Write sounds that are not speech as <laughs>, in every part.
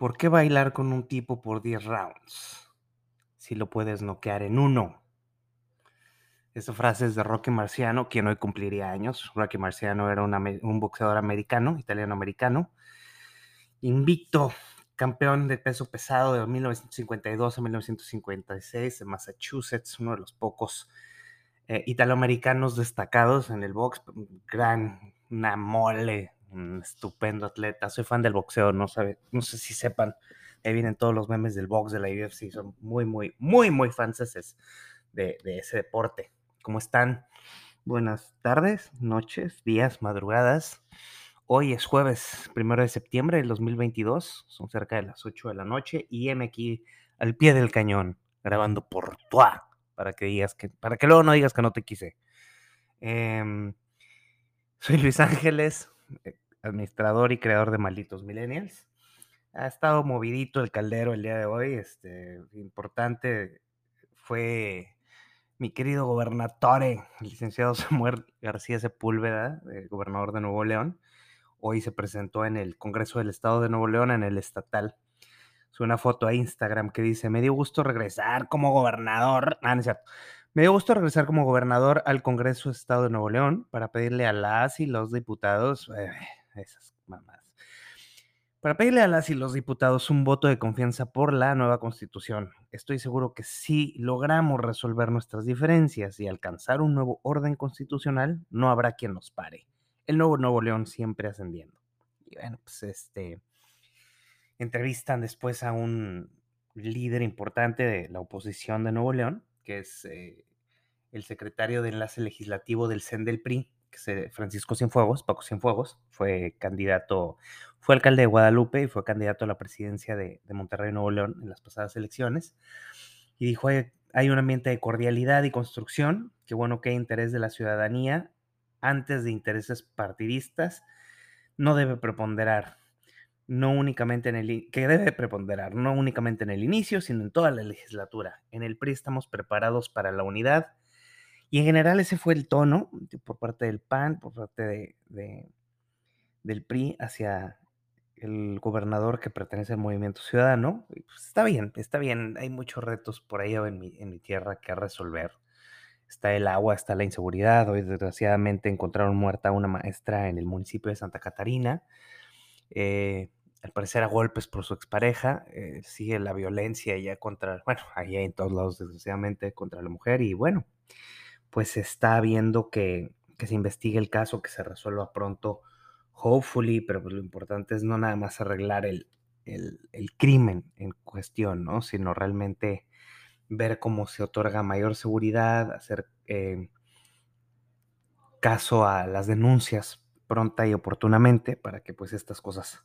¿Por qué bailar con un tipo por 10 rounds si lo puedes noquear en uno? Esa frase es de Rocky Marciano, quien hoy cumpliría años. Rocky Marciano era un boxeador americano, italiano-americano, invicto, campeón de peso pesado de 1952 a 1956 en Massachusetts, uno de los pocos eh, italoamericanos destacados en el box, gran, una mole, un estupendo atleta. Soy fan del boxeo, no, sabe, no sé si sepan. Ahí vienen todos los memes del box, de la UFC. Son muy, muy, muy, muy fans de, ese deporte. ¿Cómo están? Buenas tardes, noches, días, madrugadas. Hoy es jueves, primero de septiembre del 2022. Son cerca de las 8 de la noche y heme aquí al pie del cañón, grabando por Tua, para que digas que, para que luego no digas que no te quise. Em, <laughs> soy Luis Ángeles, eh, administrador y creador de Malditos Millennials. Ha estado movidito el caldero el día de hoy. Este, importante fue mi querido gobernatore, el licenciado <laughs> Samuel García Sepúlveda, el gobernador de Nuevo León. Hoy se presentó en el Congreso del Estado de Nuevo León, en el estatal. Una foto a Instagram que dice, me dio gusto regresar como gobernador. Ah, no es cierto. Me dio gusto regresar como gobernador al Congreso Estado de Nuevo León para pedirle a las y los diputados, eh, esas mamás, para pedirle a las y los diputados un voto de confianza por la nueva constitución. Estoy seguro que si logramos resolver nuestras diferencias y alcanzar un nuevo orden constitucional, no habrá quien nos pare. El nuevo Nuevo León siempre ascendiendo. Y bueno, pues este, entrevistan después a un líder importante de la oposición de Nuevo León, que es eh, el secretario de enlace legislativo del CEN del PRI, que es Francisco Cienfuegos, Paco Cienfuegos, fue candidato, fue alcalde de Guadalupe y fue candidato a la presidencia de, Monterrey, Nuevo León en las pasadas elecciones. Y dijo, hay, hay un ambiente de cordialidad y construcción, qué bueno que hay interés de la ciudadanía antes de intereses partidistas, no debe preponderar no únicamente en el, que debe preponderar, no únicamente en el inicio, sino en toda la legislatura. En el PRI estamos preparados para la unidad y en general ese fue el tono por parte del PAN, por parte de, del PRI hacia el gobernador que pertenece al Movimiento Ciudadano. Pues, está bien, está bien, hay muchos retos por ahí en mi, en mi tierra que resolver. Está el agua, está la inseguridad. Hoy desgraciadamente encontraron muerta a una maestra en el municipio de Santa Catarina. Eh, al parecer a golpes por su expareja, eh, sigue la violencia ya contra, bueno, ahí en todos lados desgraciadamente contra la mujer y bueno, pues está viendo que, que se investigue el caso, que se resuelva pronto, hopefully, pero pues lo importante es no nada más arreglar el, el, crimen en cuestión, ¿no? Sino realmente ver cómo se otorga mayor seguridad, hacer eh, caso a las denuncias pronta y oportunamente para que pues estas cosas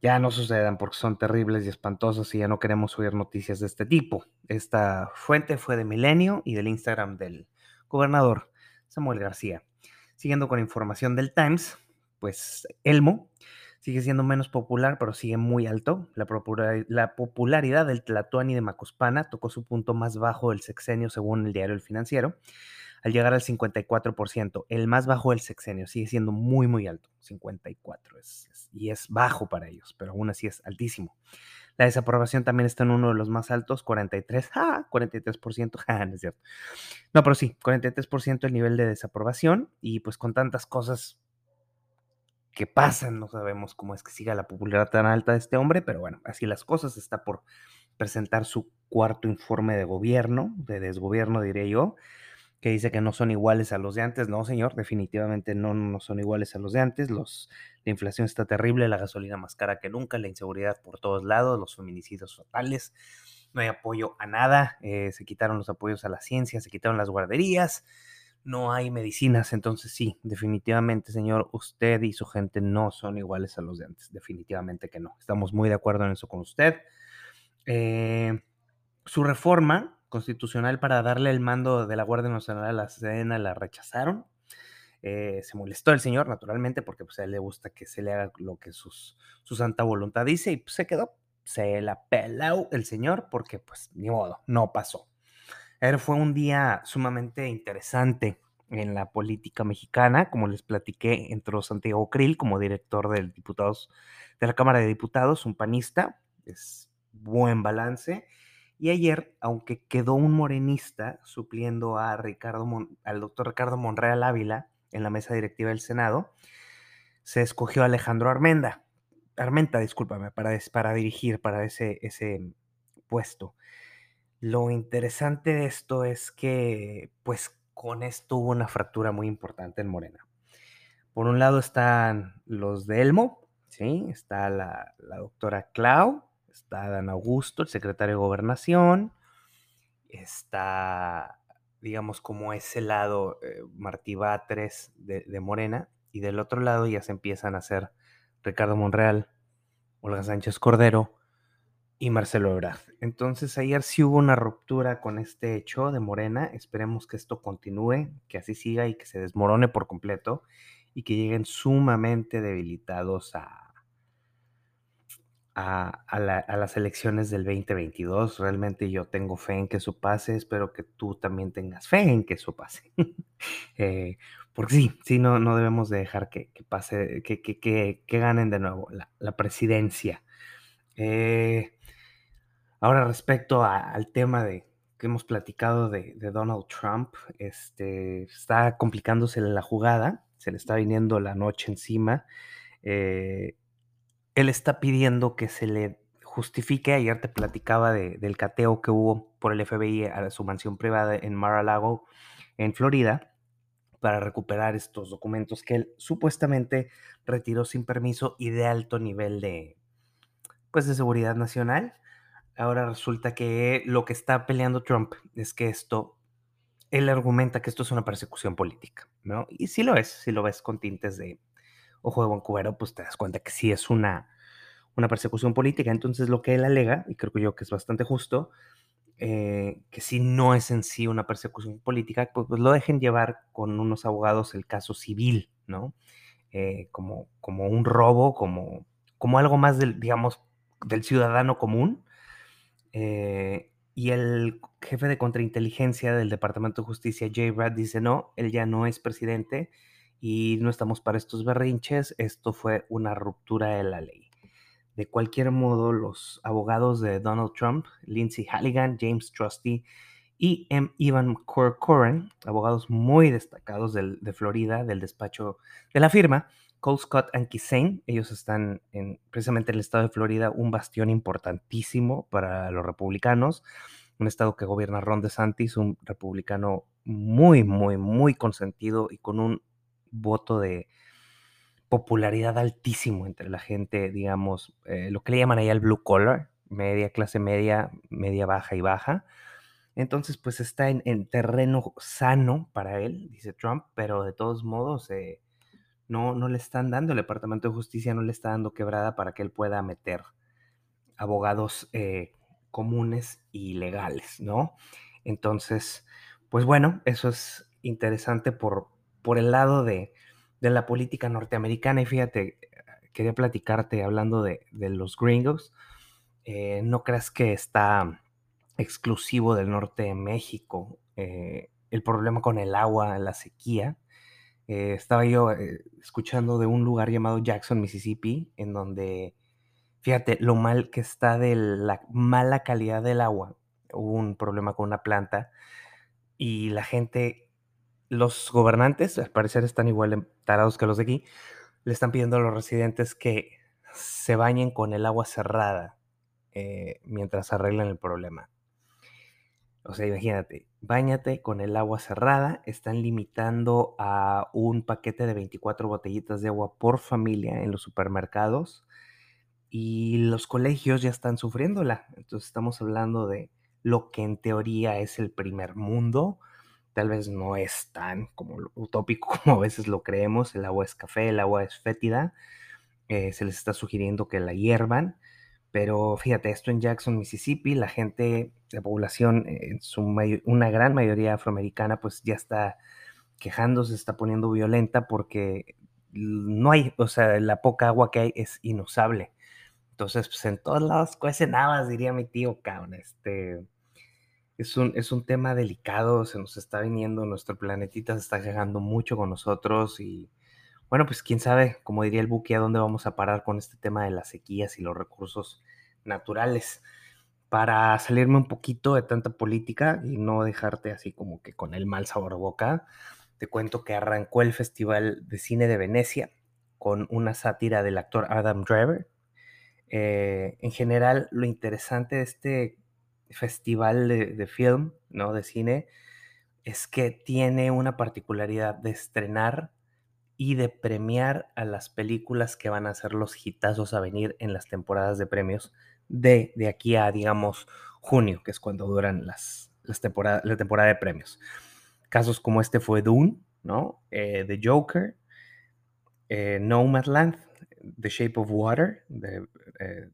ya no sucedan porque son terribles y espantosas y ya no queremos oír noticias de este tipo. Esta fuente fue de Milenio y del Instagram del gobernador Samuel García. Siguiendo con información del Times, pues Elmo sigue siendo menos popular, pero sigue muy alto. La, popularidad del Tlatuani de Macuspana tocó su punto más bajo del sexenio según el diario El Financiero al llegar al 54%, el más bajo del sexenio, sigue siendo muy, muy alto, 54, es, y es bajo para ellos, pero aún así es altísimo. La desaprobación también está en uno de los más altos, 43, ¡ah! 43%, ¡ah! No es cierto. No, pero sí, 43% el nivel de desaprobación y pues con tantas cosas que pasan, no sabemos cómo es que siga la popularidad tan alta de este hombre, pero bueno, así las cosas, está por presentar su cuarto informe de gobierno, de desgobierno diré yo, que dice que no son iguales a los de antes. No, señor, definitivamente no, no son iguales a los de antes. Los, la inflación está terrible, la gasolina más cara que nunca, la inseguridad por todos lados, los feminicidios fatales, no hay apoyo a nada, eh, se quitaron los apoyos a la ciencia, se quitaron las guarderías, no hay medicinas. Entonces sí, definitivamente, señor, usted y su gente no son iguales a los de antes. Definitivamente que no. Estamos muy de acuerdo en eso con usted. Eh, su reforma constitucional para darle el mando de la Guardia Nacional a la Sedena la rechazaron. Eh, se molestó el señor, naturalmente, porque pues, a él le gusta que se le haga lo que sus, su santa voluntad dice y pues, se quedó. Se la peló el señor porque, pues, ni modo, no pasó. Ayer fue un día sumamente interesante en la política mexicana. Como les platiqué, entró Santiago Krill como director del diputados, de la Cámara de Diputados, un panista. Es buen balance. Y ayer, aunque quedó un morenista supliendo a Ricardo al doctor Ricardo Monreal Ávila en la mesa directiva del Senado, se escogió Alejandro Armenda, Armenta, discúlpame, para, para dirigir para ese, ese puesto. Lo interesante de esto es que, pues, con esto hubo una fractura muy importante en Morena. Por un lado están los de Elmo, ¿sí? Está la, la doctora Clau, está Dan Augusto, el secretario de Gobernación, está, digamos, como ese lado eh, Martí Batres de, de, Morena, y del otro lado ya se empiezan a hacer Ricardo Monreal, Olga Sánchez Cordero y Marcelo Ebrard. Entonces ayer sí hubo una ruptura con este hecho de Morena, esperemos que esto continúe, que así siga y que se desmorone por completo y que lleguen sumamente debilitados a a, las elecciones del 2022. Realmente yo tengo fe en que eso pase. Espero que tú también tengas fe en que eso pase. <laughs> Eh, porque sí, sí, no, no debemos de dejar que, pase, que, que, que, ganen de nuevo la, presidencia. Eh, ahora, respecto al tema de que hemos platicado de, Donald Trump, este, está complicándose la jugada, se le está viniendo la noche encima. Eh, él está pidiendo que se le justifique. Ayer te platicaba del cateo que hubo por el FBI a su mansión privada en Mar-a-Lago, en Florida, para recuperar estos documentos que él supuestamente retiró sin permiso y de alto nivel de, pues, de seguridad nacional. Ahora resulta que lo que está peleando Trump es que esto, él argumenta que esto es una persecución política, ¿no? Y si lo es, si lo ves con tintes de, ojo de cubero, pues te das cuenta que sí es una, una persecución política. Entonces lo que él alega, y creo yo que es bastante justo, eh, que si no es en sí una persecución política, pues, pues, lo dejen llevar con unos abogados el caso civil, ¿no? Eh, como, como un robo, como, como algo más del, digamos, del ciudadano común. Eh, y el jefe de contrainteligencia del Departamento de Justicia, Jay Brad, dice, no, él ya no es presidente, y no estamos para estos berrinches, esto fue una ruptura de la ley. De cualquier modo, los abogados de Donald Trump, Lindsay Halligan, James Trusty y M. Ivan Corcoran, abogados muy destacados de Florida, del despacho de la firma, Cole Scott and Kisain, ellos están en, precisamente en el estado de Florida, un bastión importantísimo para los republicanos, un estado que gobierna Ron DeSantis, un republicano muy, muy, muy consentido y con un voto de popularidad altísimo entre la gente, digamos, eh, lo que le llaman ahí el blue collar, media, clase media, media baja y baja. Entonces, pues está en, terreno sano para él, dice Trump, pero de todos modos eh, no, no le están dando, el Departamento de Justicia no le está dando quebrada para que él pueda meter abogados eh, comunes y legales, ¿no? Entonces, pues bueno, eso es interesante por, por el lado de, la política norteamericana. Y fíjate, quería platicarte hablando de, los gringos. Eh, no creas que está exclusivo del norte de México. Eh, el problema con el agua, la sequía. Eh, estaba yo escuchando de un lugar llamado Jackson, Mississippi, en donde, fíjate, lo mal que está de la mala calidad del agua. Hubo un problema con una planta y la gente los gobernantes, al parecer están igual tarados que los de aquí, le están pidiendo a los residentes que se bañen con el agua cerrada eh, mientras arreglan el problema. O sea, imagínate, bañate con el agua cerrada, están limitando a un paquete de 24 botellitas de agua por familia en los supermercados y los colegios ya están sufriéndola. Entonces estamos hablando de lo que en teoría es el primer mundo, tal vez no es tan como utópico <laughs> como a veces lo creemos, el agua es café, el agua es fétida, eh, se les está sugiriendo que la hiervan, pero fíjate, esto en Jackson, Mississippi, la gente, la población, eh, en su una gran mayoría afroamericana, pues ya está quejándose, se está poniendo violenta porque no hay, o sea, la poca agua que hay es inusable. Entonces, pues en todos lados cuecen habas, diría mi tío, cabrón. Este, es un, es un tema delicado, se nos está viniendo, nuestro planetita se está llegando mucho con nosotros y bueno, pues quién sabe, como diría el buque, a dónde vamos a parar con este tema de las sequías y los recursos naturales. Para salirme un poquito de tanta política y no dejarte así como que con el mal sabor de boca, te cuento que arrancó el Festival de Cine de Venecia con una sátira del actor Adam Driver. Eh, en general, lo interesante de este festival de, de film, ¿no? De cine, es que tiene una particularidad de estrenar y de premiar a las películas que van a ser los hitazos a venir en las temporadas de premios de, de aquí a, digamos, junio, que es cuando duran las, las temporadas, la temporada de premios. Casos como este fue Dune, ¿no? Eh, The Joker, eh, Nomadland, The Shape of Water,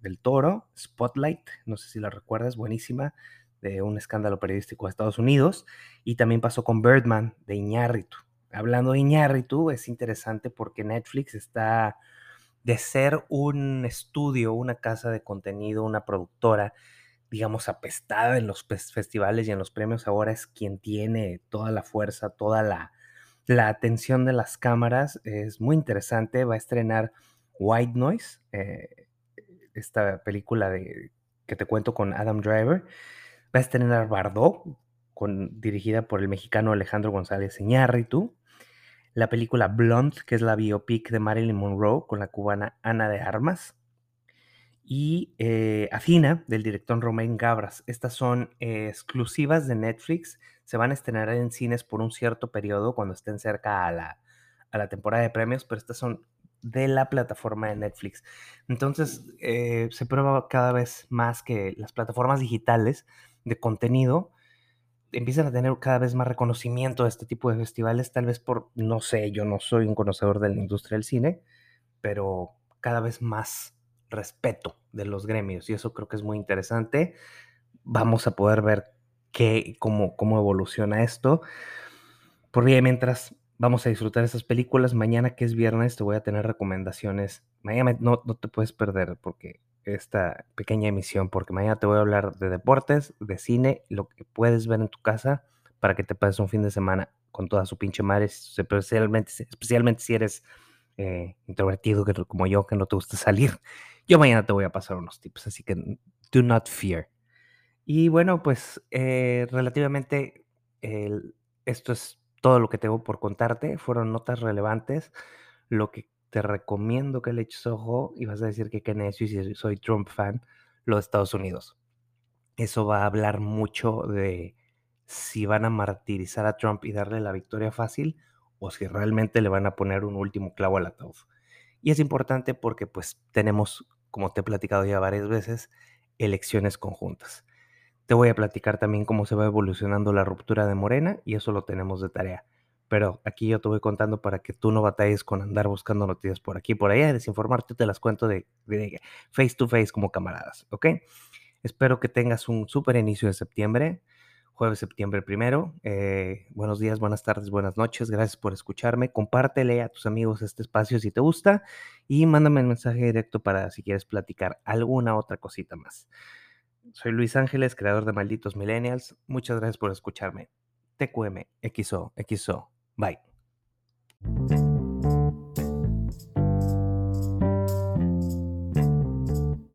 del Toro, Spotlight, no sé si la recuerdas, buenísima, de un escándalo periodístico de Estados Unidos, y también pasó con Birdman, de Iñárritu, hablando de Iñárritu, es interesante porque Netflix está de ser un estudio, una casa de contenido, una productora, digamos, apestada en los festivales y en los premios, ahora es quien tiene toda la fuerza, toda la, atención de las cámaras. Es muy interesante, va a estrenar White Noise, eh, esta película de, que te cuento con Adam Driver. Va a estrenar Bardot, con, dirigida por el mexicano Alejandro González Iñárritu la película Blonde, que es la biopic de Marilyn Monroe con la cubana Ana de Armas, y eh, del director Romain Gabras. Estas son eh, exclusivas de Netflix, se van a estrenar en cines por un cierto periodo cuando estén cerca a la, a la temporada de premios, pero estas son de la plataforma de Netflix. Entonces, eh, se prueba cada vez más que las plataformas digitales de contenido empiezan a tener cada vez más reconocimiento de este tipo de festivales, tal vez por, no sé, yo no soy un conocedor de la industria del cine, pero cada vez más respeto de los gremios y eso creo que es muy interesante. Vamos a poder ver qué, cómo, cómo evoluciona esto. Por bien, mientras vamos a disfrutar esas películas, mañana que es viernes te voy a tener recomendaciones. Mañana no, no te puedes perder porque esta pequeña emisión, porque mañana te voy a hablar de deportes, de cine, lo que puedes ver en tu casa para que te pases un fin de semana con toda su pinche madre, especialmente, especialmente si eres eh, introvertido como yo, que no te gusta salir. Yo mañana te voy a pasar unos tips, así que do not fear. Y bueno, pues eh, relativamente esto es todo lo que tengo por contarte. Fueron notas relevantes. Lo que te recomiendo que le eches ojo y vas a decir que qué necio y si soy Trump fan, los Estados Unidos. Eso va a hablar mucho de si van a martirizar a Trump y darle la victoria fácil o si realmente le van a poner un último clavo al ataúd. Y es importante porque pues tenemos, como te he platicado ya varias veces, elecciones conjuntas. Te voy a platicar también cómo se va evolucionando la ruptura de Morena y eso lo tenemos de tarea pero aquí yo te voy contando para que tú no batalles con andar buscando noticias por aquí por allá, desinformarte, te las cuento de, face to face como camaradas, ¿ok? Espero que tengas un súper inicio de septiembre, jueves septiembre primero. Eh, buenos días, buenas tardes, buenas noches, gracias por escucharme. Compártele a tus amigos este espacio si te gusta y mándame un mensaje directo para si quieres platicar alguna otra cosita más. Soy Luis Ángeles, creador de Malditos Millennials. Muchas gracias por escucharme. TQM, XO, XO. Bye.